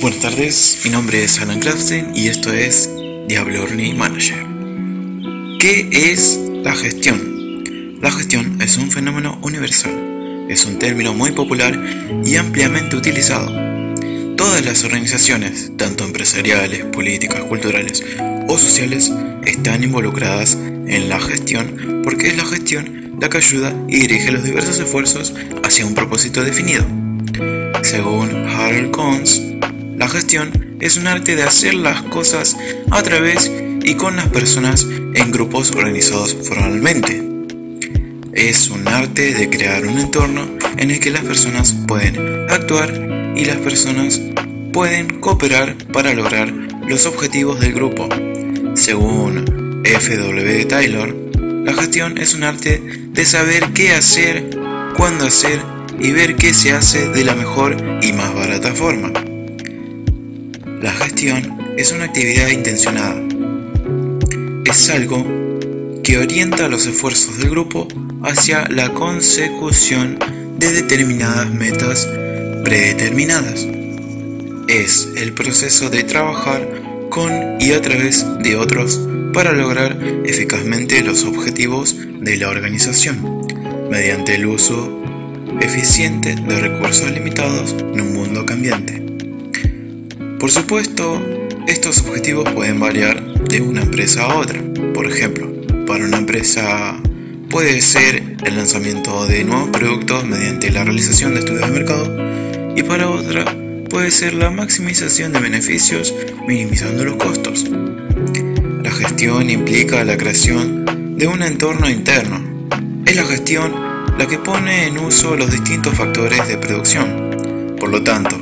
Buenas tardes, mi nombre es Alan Clapsen y esto es Diablo Learning Manager. ¿Qué es la gestión? La gestión es un fenómeno universal, es un término muy popular y ampliamente utilizado. Todas las organizaciones, tanto empresariales, políticas, culturales o sociales, están involucradas en la gestión porque es la gestión la que ayuda y dirige los diversos esfuerzos hacia un propósito definido. Según Harold Kohns, la gestión es un arte de hacer las cosas a través y con las personas en grupos organizados formalmente. Es un arte de crear un entorno en el que las personas pueden actuar y las personas pueden cooperar para lograr los objetivos del grupo. Según F.W. Taylor, la gestión es un arte de saber qué hacer, cuándo hacer y ver qué se hace de la mejor y más barata forma. La gestión es una actividad intencionada. Es algo que orienta los esfuerzos del grupo hacia la consecución de determinadas metas predeterminadas. Es el proceso de trabajar con y a través de otros para lograr eficazmente los objetivos de la organización, mediante el uso eficiente de recursos limitados en un mundo cambiante. Por supuesto, estos objetivos pueden variar de una empresa a otra. Por ejemplo, para una empresa puede ser el lanzamiento de nuevos productos mediante la realización de estudios de mercado y para otra puede ser la maximización de beneficios minimizando los costos. La gestión implica la creación de un entorno interno. Es la gestión la que pone en uso los distintos factores de producción. Por lo tanto,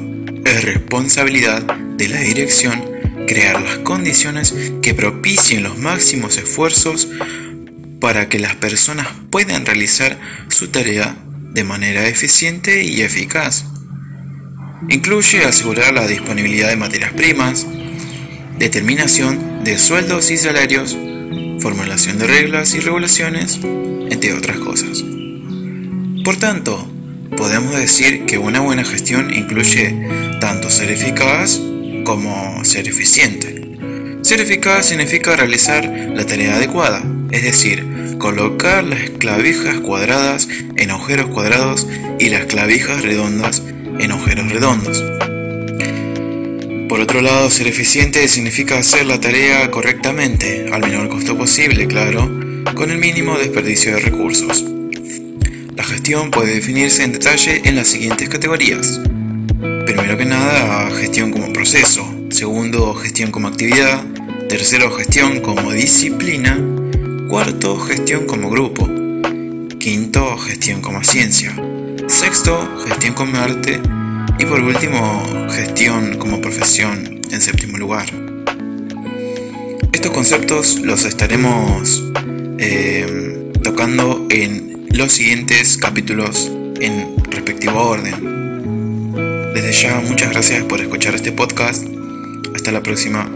es responsabilidad de la dirección crear las condiciones que propicien los máximos esfuerzos para que las personas puedan realizar su tarea de manera eficiente y eficaz. Incluye asegurar la disponibilidad de materias primas, determinación de sueldos y salarios, formulación de reglas y regulaciones, entre otras cosas. Por tanto, podemos decir que una buena gestión incluye tanto ser eficaz como ser eficiente. Ser eficaz significa realizar la tarea adecuada, es decir, colocar las clavijas cuadradas en agujeros cuadrados y las clavijas redondas en agujeros redondos. Por otro lado, ser eficiente significa hacer la tarea correctamente, al menor costo posible, claro, con el mínimo desperdicio de recursos. Puede definirse en detalle en las siguientes categorías. Primero que nada, gestión como proceso. Segundo, gestión como actividad. Tercero, gestión como disciplina. Cuarto, gestión como grupo. Quinto, gestión como ciencia. Sexto, gestión como arte. Y por último, gestión como profesión en séptimo lugar. Estos conceptos los estaremos eh, tocando en los siguientes capítulos en respectivo orden. Desde ya, muchas gracias por escuchar este podcast. Hasta la próxima.